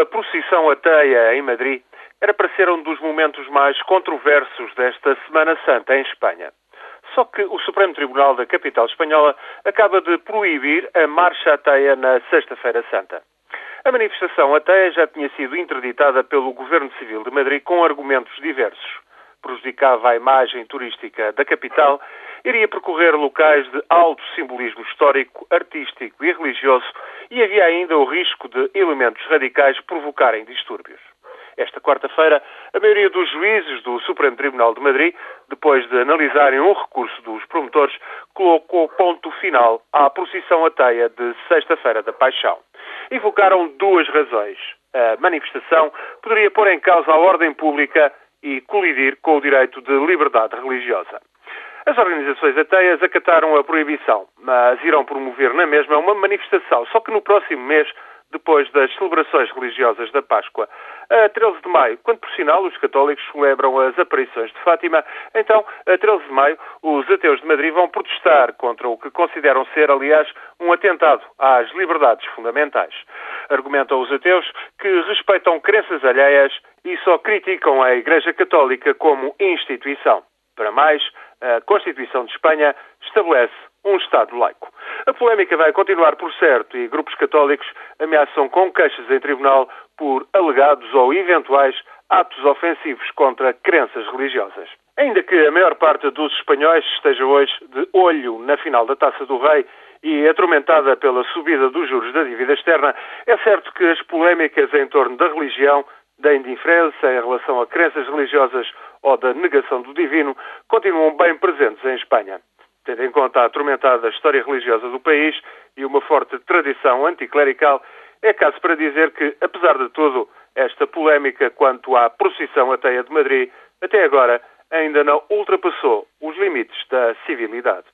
a procissão ateia em Madrid era para ser um dos momentos mais controversos desta Semana Santa em Espanha. Só que o Supremo Tribunal da capital espanhola acaba de proibir a marcha ateia na Sexta-feira Santa. A manifestação ateia já tinha sido interditada pelo Governo Civil de Madrid com argumentos diversos. Prejudicava a imagem turística da capital, iria percorrer locais de alto simbolismo histórico, artístico e religioso e havia ainda o risco de elementos radicais provocarem distúrbios. Esta quarta-feira, a maioria dos juízes do Supremo Tribunal de Madrid, depois de analisarem um recurso dos promotores, colocou ponto final à procissão ateia de Sexta-feira da Paixão. Invocaram duas razões. A manifestação poderia pôr em causa a ordem pública e colidir com o direito de liberdade religiosa. As organizações ateias acataram a proibição, mas irão promover na mesma uma manifestação, só que no próximo mês depois das celebrações religiosas da Páscoa. A 13 de maio, quando por sinal os católicos celebram as aparições de Fátima, então, a 13 de maio, os ateus de Madrid vão protestar contra o que consideram ser, aliás, um atentado às liberdades fundamentais. Argumentam os ateus que respeitam crenças alheias e só criticam a Igreja Católica como instituição. Para mais, a Constituição de Espanha estabelece um Estado laico. A polémica vai continuar por certo e grupos católicos ameaçam com queixas em tribunal por alegados ou eventuais atos ofensivos contra crenças religiosas. Ainda que a maior parte dos espanhóis esteja hoje de olho na final da Taça do Rei e atormentada pela subida dos juros da dívida externa, é certo que as polémicas em torno da religião, da indiferença em relação a crenças religiosas ou da negação do divino continuam bem presentes em Espanha tendo em conta a atormentada história religiosa do país e uma forte tradição anticlerical, é caso para dizer que, apesar de tudo, esta polémica quanto à procissão ateia de Madrid, até agora, ainda não ultrapassou os limites da civilidade.